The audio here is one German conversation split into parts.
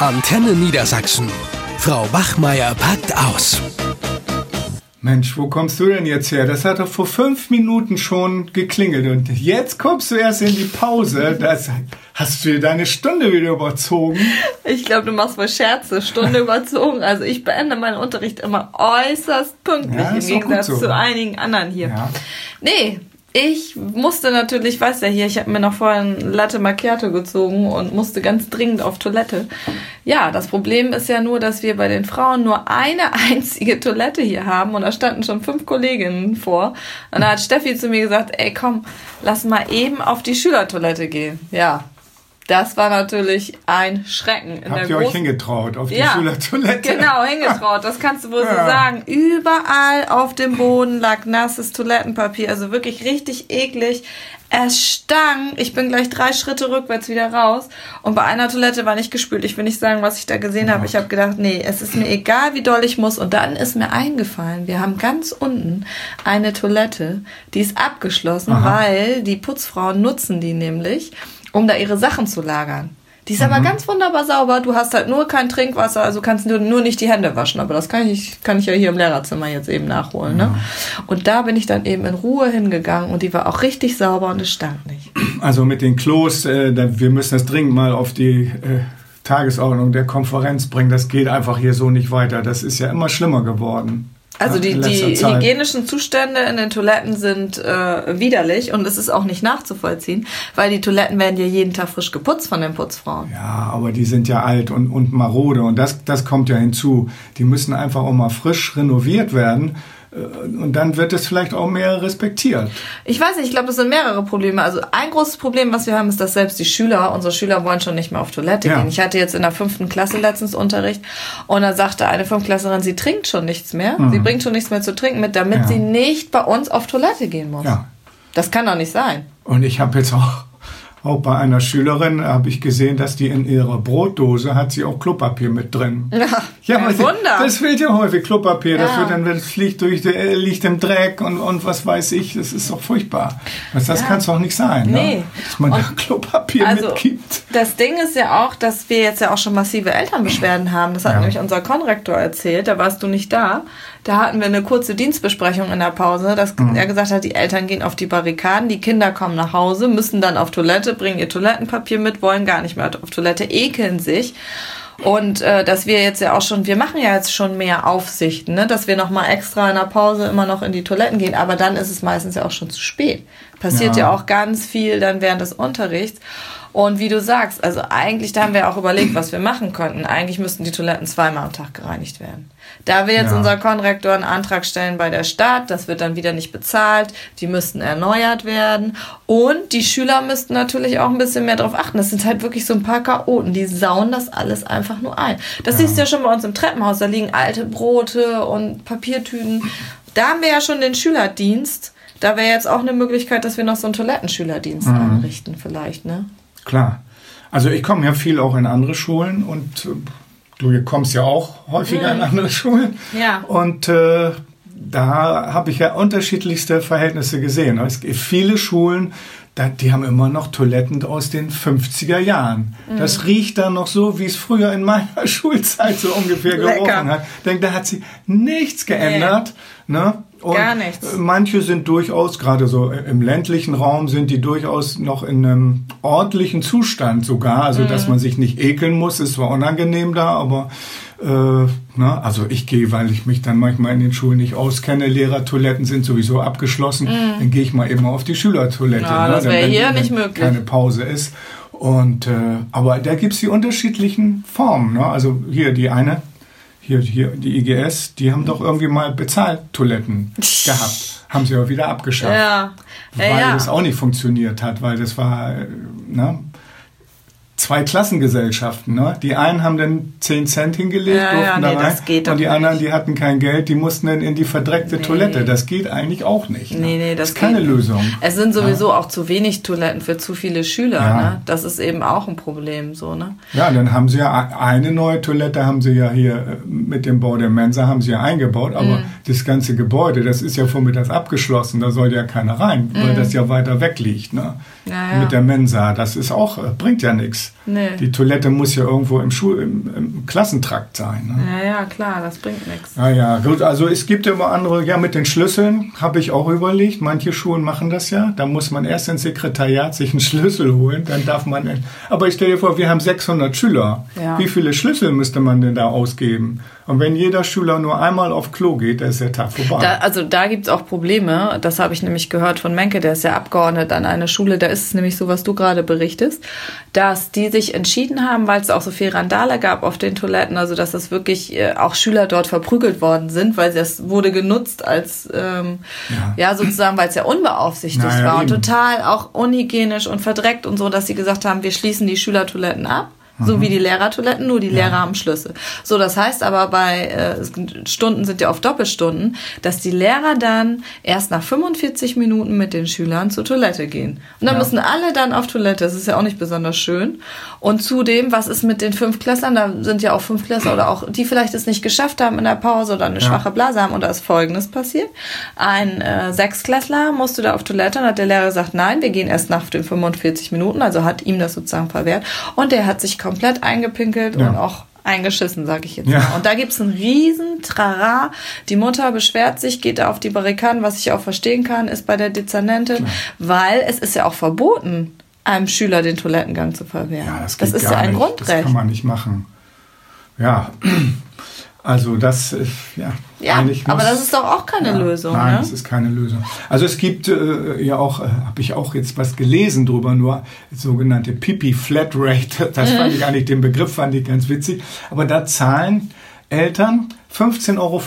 Antenne Niedersachsen. Frau Bachmeier packt aus. Mensch, wo kommst du denn jetzt her? Das hat doch vor fünf Minuten schon geklingelt und jetzt kommst du erst in die Pause. Das, hast du dir deine Stunde wieder überzogen? Ich glaube, du machst wohl Scherze. Stunde überzogen. Also ich beende meinen Unterricht immer äußerst pünktlich Ja, im Gegensatz so. zu einigen anderen hier. Ja. Nee, ich musste natürlich, weißt du ja hier, ich habe mir noch vorher ein Latte Macchiato gezogen und musste ganz dringend auf Toilette. Ja, das Problem ist ja nur, dass wir bei den Frauen nur eine einzige Toilette hier haben und da standen schon fünf Kolleginnen vor. Und da hat Steffi zu mir gesagt, ey komm, lass mal eben auf die Schülertoilette gehen. Ja, das war natürlich ein Schrecken. In Habt der ihr euch hingetraut auf die ja, Schülertoilette? Genau, hingetraut. Das kannst du wohl so Ja. sagen. Überall auf dem Boden lag nasses Toilettenpapier. Also wirklich richtig eklig. Es stank. Ich bin gleich drei Schritte rückwärts wieder raus. Und bei einer Toilette war nicht gespült. Ich will nicht sagen, was ich da gesehen habe. Ich habe gedacht, nee, es ist mir egal, wie doll ich muss. Und dann ist mir eingefallen, wir haben ganz unten eine Toilette, die ist abgeschlossen, weil die Putzfrauen nutzen die nämlich, um da ihre Sachen zu lagern. Die ist aber ganz wunderbar sauber. Du hast halt nur kein Trinkwasser, also kannst du nur nicht die Hände waschen. Aber das kann ich, kann ich ja hier im Lehrerzimmer jetzt eben nachholen. Ne? Und da bin ich dann eben in Ruhe hingegangen und die war auch richtig sauber und es stank nicht. Also mit den Klos, äh, wir müssen das dringend mal auf die äh, Tagesordnung der Konferenz bringen. Das geht einfach hier so nicht weiter. Das ist ja immer schlimmer geworden. Also die, die hygienischen Zustände in den Toiletten sind äh, widerlich und es ist auch nicht nachzuvollziehen, weil die Toiletten werden ja jeden Tag frisch geputzt von den Putzfrauen. Ja, aber die sind ja alt und, und marode und das, das kommt ja hinzu. Die müssen einfach auch mal frisch renoviert werden und dann wird es vielleicht auch mehr respektiert. Ich weiß nicht, ich glaube, das sind mehrere Probleme. Also ein großes Problem, was wir haben, ist, dass selbst die Schüler, unsere Schüler wollen schon nicht mehr auf Toilette Ja. gehen. Ich hatte jetzt in der fünften Klasse letztens Unterricht und da sagte eine Fünftklässlerin, sie trinkt schon nichts mehr. Sie bringt schon nichts mehr zu trinken mit, damit Mhm. Ja. sie nicht bei uns auf Toilette gehen muss. Ja. Das kann doch nicht sein. Und ich habe jetzt auch, auch bei einer Schülerin habe ich gesehen, dass die in ihrer Brotdose hat sie auch Klopapier mit drin. Ja, ein aber Wunder. Das fehlt ja häufig Klopapier. Das Ja. wird dann das fliegt durch, äh, liegt im Dreck und, und was weiß ich. Das ist doch furchtbar. Was, das kann es doch nicht sein, Nee. ne? dass man da Und- Klopapier Also mitgibt. das Ding ist ja auch, dass wir jetzt ja auch schon massive Elternbeschwerden haben. Das hat Ja. nämlich unser Konrektor erzählt, da warst du nicht da. Da hatten wir eine kurze Dienstbesprechung in der Pause, dass Mhm. er gesagt hat, die Eltern gehen auf die Barrikaden, die Kinder kommen nach Hause, müssen dann auf Toilette, bringen ihr Toilettenpapier mit, wollen gar nicht mehr auf Toilette, ekeln sich. Und äh, dass wir jetzt ja auch schon, wir machen ja jetzt schon mehr Aufsichten, ne? dass wir noch mal extra in der Pause immer noch in die Toiletten gehen, aber dann ist es meistens ja auch schon zu spät. Passiert ja, Ja. auch ganz viel dann während des Unterrichts. Und wie du sagst, also eigentlich, da haben wir auch überlegt, was wir machen könnten. Eigentlich müssten die Toiletten zweimal am Tag gereinigt werden. Da wir jetzt Ja. unser Konrektor einen Antrag stellen bei der Stadt, das wird dann wieder nicht bezahlt, die müssten erneuert werden. Und die Schüler müssten natürlich auch ein bisschen mehr darauf achten. Das sind halt wirklich so ein paar Chaoten, die sauen das alles einfach nur ein. Das siehst du ja schon bei uns im Treppenhaus, da liegen alte Brote und Papiertüten. Da haben wir ja schon den Schülerdienst. Da wäre jetzt auch eine Möglichkeit, dass wir noch so einen Toilettenschülerdienst einrichten, vielleicht, ne? Klar. Also ich komme ja viel auch in andere Schulen und äh, du kommst ja auch häufiger in andere Schulen. Ja. Und äh, da habe ich ja unterschiedlichste Verhältnisse gesehen. Es gibt viele Schulen, die haben immer noch Toiletten aus den 50er Jahren. Mhm. Das riecht dann noch so, wie es früher in meiner Schulzeit so ungefähr gerochen hat. Ich denke, da hat sich nichts geändert. Ne? Und Gar nichts. Manche sind durchaus, gerade so im ländlichen Raum, sind die durchaus noch in einem ordentlichen Zustand sogar. Also, dass Mhm. man sich nicht ekeln muss, ist zwar unangenehm da, aber äh, na, also ich gehe, weil ich mich dann manchmal in den Schulen nicht auskenne. Lehrertoiletten sind sowieso abgeschlossen. Dann gehe ich mal eben auf die Schülertoilette. Ja, ne? das wäre hier wenn nicht möglich. Keine Pause ist. Und äh, aber da gibt's die unterschiedlichen Formen. Ne? Also hier die eine, hier, hier die IGS, die haben doch irgendwie mal Bezahltoiletten gehabt. Haben sie aber wieder abgeschafft. Ja. Weil Ja, ja. das auch nicht funktioniert hat, weil das war, äh, ne? Zwei Klassengesellschaften, ne? Die einen haben dann 10 Cent hingelegt, Ja, durften ja, da nee, rein. das geht und die nicht. anderen, die hatten kein Geld, die mussten dann in die verdreckte Nee. Toilette. Das geht eigentlich auch nicht. Ne? Nee, nee, das ist keine geht Lösung. Es sind sowieso auch zu wenig Toiletten für zu viele Schüler, Ja. ne? Das ist eben auch ein Problem, so, ne? Ja, dann haben sie ja eine neue Toilette haben sie ja hier äh, mit dem Bau der Mensa haben sie ja eingebaut, aber Mhm. das ganze Gebäude, das ist ja vormittags abgeschlossen, da soll ja keiner rein, weil das ja weiter weg liegt, ne? Mhm. Ja, ja. Mit der Mensa, das ist auch äh, bringt ja nichts. Nee. Die Toilette muss ja irgendwo im, Schul im, im Klassentrakt sein. Ne? Ja, ja, klar, das bringt nichts. Ja, ja, gut. Also es gibt ja immer andere, ja, mit den Schlüsseln habe ich auch überlegt. Manche Schulen machen das ja. Da muss man erst ins Sekretariat sich einen Schlüssel holen, dann darf man. Aber ich stelle dir vor, wir haben 600 Schüler. Ja. Wie viele Schlüssel müsste man denn da ausgeben? Und wenn jeder Schüler nur einmal auf Klo geht, dann ist der Tag vorbei. Da, also da gibt's auch Probleme. Das habe ich nämlich gehört von Menke, der ist ja Abgeordnet an einer Schule. Da ist es nämlich so, was du gerade berichtest, dass die sich entschieden haben, weil es auch so viel Randale gab auf den Toiletten, also dass es wirklich äh, auch Schüler dort verprügelt worden sind, weil es wurde genutzt als ähm, ja. Ja. sozusagen, weil es ja unbeaufsichtigt Naja, war und total auch unhygienisch und verdreckt und so, dass sie gesagt haben, wir schließen die Schülertoiletten ab. So wie die Lehrertoiletten, nur die Lehrer haben Schlüssel. So, das heißt aber bei äh, Stunden sind ja oft Doppelstunden, dass die Lehrer dann erst nach 45 Minuten mit den Schülern zur Toilette gehen. Und dann Ja. müssen alle dann auf Toilette. Das ist ja auch nicht besonders schön. Und zudem, was ist mit den Fünfklässlern? Da sind ja auch Fünfklässler oder auch die vielleicht es nicht geschafft haben in der Pause oder eine Ja. schwache Blase haben. Und da ist Folgendes passiert. Ein äh, Sechsklässler musste da auf Toilette und hat der Lehrer gesagt, nein, wir gehen erst nach den 45 Minuten. Also hat ihm das sozusagen verwehrt. Und der hat sich komplett eingepinkelt Ja. und auch eingeschissen, sage ich jetzt Ja. mal. Und da gibt's einen riesen Trara. Die Mutter beschwert sich, geht da auf die Barrikaden, was ich auch verstehen kann, ist bei der Dezernentin, weil es ist ja auch verboten, einem Schüler den Toilettengang zu verwehren. Ja, das, geht ist ja ein nicht. Das Grundrecht. kann man nicht machen. Ja, also das, ist, ja. Ja, eigentlich aber muss- das ist doch auch keine Ja, Lösung, Nein, ne? das ist keine Lösung. Also es gibt äh, ja auch, äh, habe ich auch jetzt was gelesen drüber, nur sogenannte Pipi Flat Rate. Das fand ich eigentlich, den Begriff fand ich ganz witzig. Aber da zahlen Eltern 15,50 Euro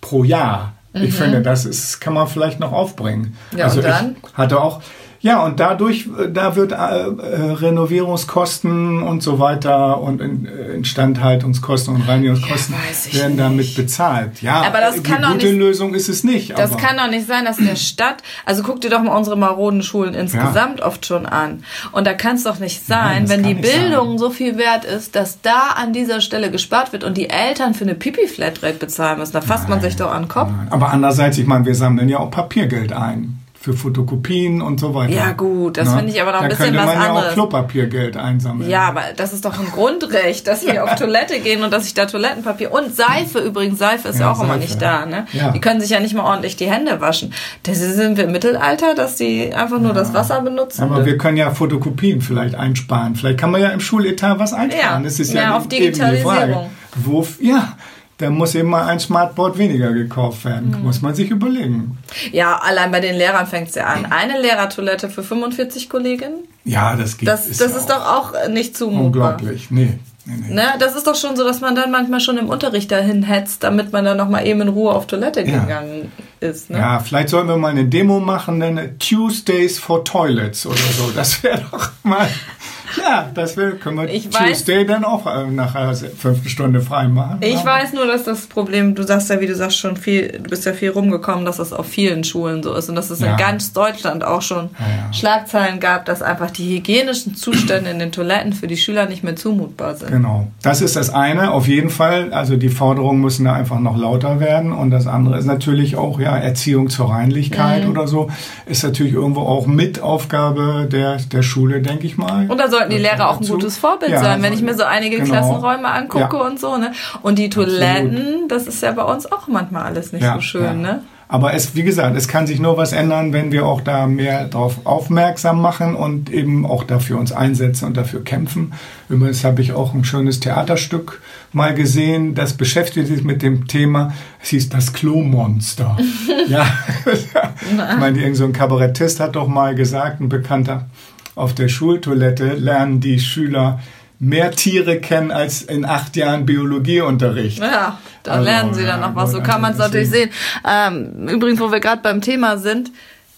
pro Jahr. Ich finde, das ist, kann man vielleicht noch aufbringen. Mhm. Ja, also und dann? ich hatte auch, ja, und dadurch, äh, da wird äh, äh, Renovierungskosten und so weiter und in, äh, Instandhaltungskosten und Reinigungskosten Ja, werden damit bezahlt. Ja, Aber das kann doch gute nicht- Lösung ist es nicht. Das aber, kann doch nicht sein, dass der Stadt, also guck dir doch mal unsere maroden Schulen insgesamt oft schon an. Und da kann es doch nicht sein, Nein, wenn die nicht Bildung sein. so viel wert ist, dass da an dieser Stelle gespart wird und die Eltern für eine Pipi-Flatrate bezahlen müssen. Da fasst man sich doch an den Kopf. Nein. Aber andererseits, ich meine, wir sammeln ja auch Papiergeld ein. Für Fotokopien und so weiter. Ja, gut, das Na? finde ich aber noch ein da bisschen könnte was man ja anderes. auch Klopapiergeld einsammeln. Ja, aber das ist doch ein Grundrecht, dass wir auf Toilette gehen und dass ich da Toilettenpapier und Seife übrigens, Seife ist ja, Ja, auch immer Seife. nicht da, ne? Ja. Die können sich ja nicht mal ordentlich die Hände waschen. Das sind wir im Mittelalter, dass die einfach nur das Wasser benutzen. Aber wir können ja Fotokopien vielleicht einsparen. Vielleicht kann man ja im Schuletat was einsparen. Ja. Das ist Ja, ja, auf. Digitalisierung. Wo, ja, da muss eben mal ein Smartboard weniger gekauft werden. Mhm. Muss man sich überlegen. Ja, allein bei den Lehrern fängt es ja an. Eine Lehrertoilette für 45 Kolleginnen? Ja, das geht. Das, das ist doch auch nicht zumutbar. unglaublich. Nee, nee, nee. Ne? Das ist doch schon so, dass man dann manchmal schon im Unterricht dahin hetzt, damit man dann nochmal eben in Ruhe auf Toilette Ja. gegangen ist. Ne? Ja, vielleicht sollen wir mal eine Demo machen, dann Tuesdays for Toilets oder so. Das wäre doch mal. Ja, das können wir Ich weiß- Tuesday dann auch äh, nach der fünften Stunde frei machen. Ich Ja. weiß nur, dass das Problem, du sagst ja, wie du sagst, schon viel, du bist ja viel rumgekommen, dass das auf vielen Schulen so ist und dass es Ja. in ganz Deutschland auch schon Ja, ja. Schlagzeilen gab, dass einfach die hygienischen Zustände in den Toiletten für die Schüler nicht mehr zumutbar sind. Genau. Das ist das eine, auf jeden Fall. Also die Forderungen müssen da einfach noch lauter werden. Und das andere ist natürlich auch, ja, Erziehung zur Reinlichkeit Mhm. oder so, ist natürlich irgendwo auch Mitaufgabe der, der Schule, denke ich mal. Und da sollten die Lehrer auch ein gutes Vorbild Ja, sein, wenn ich mir so einige genau. Klassenräume angucke Ja. und so, ne? Und die Toiletten, das ist ja bei uns auch manchmal alles nicht so schön, ja. ne? Aber es, wie gesagt, es kann sich nur was ändern, wenn wir auch da mehr darauf aufmerksam machen und eben auch dafür uns einsetzen und dafür kämpfen. Übrigens habe ich auch ein schönes Theaterstück mal gesehen, das beschäftigt sich mit dem Thema, es hieß das Klo-Monster. ja, ich meine, irgend so ein Kabarettist hat doch mal gesagt, ein Bekannter, auf der Schultoilette lernen die Schüler mehr Tiere kennen als in acht Jahren Biologieunterricht. Ja, da Also, lernen sie dann ja, noch was. So kann man es also natürlich sehen. Ähm, übrigens, wo wir gerade beim Thema sind,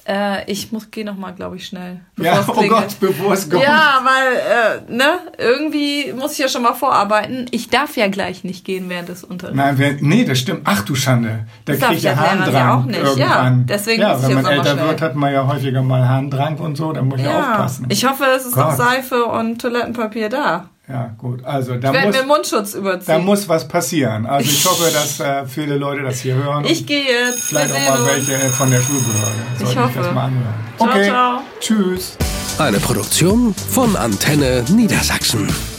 äh, ich muss gehe noch mal, glaube ich, schnell. Ja, oh klingelt. Gott, bevor es kommt. Ja, weil, äh, ne, irgendwie muss ich ja schon mal vorarbeiten. Ich darf ja gleich nicht gehen während des Unterrichts. Nein, wer, nee, das stimmt. Ach du Schande. Der Das kriegt ja Harndrang ja auch nicht. Ja, deswegen ja, muss ich wenn man noch älter schnell. wird, hat man ja häufiger mal Harndrang und so. Da muss ich Ja, aufpassen. ich hoffe, es ist noch Gott. Seife und Toilettenpapier da. Ja, gut. Also da Ich werde muss, mir Mundschutz da überziehen. muss was passieren. Also ich hoffe, dass äh, viele Leute das hier hören. Ich gehe jetzt. Vielleicht auch mal welche von der Schulbehörde. Sollten sich hoffe. das mal anhören. Ciao, okay. ciao. Tschüss. Eine Produktion von Antenne Niedersachsen.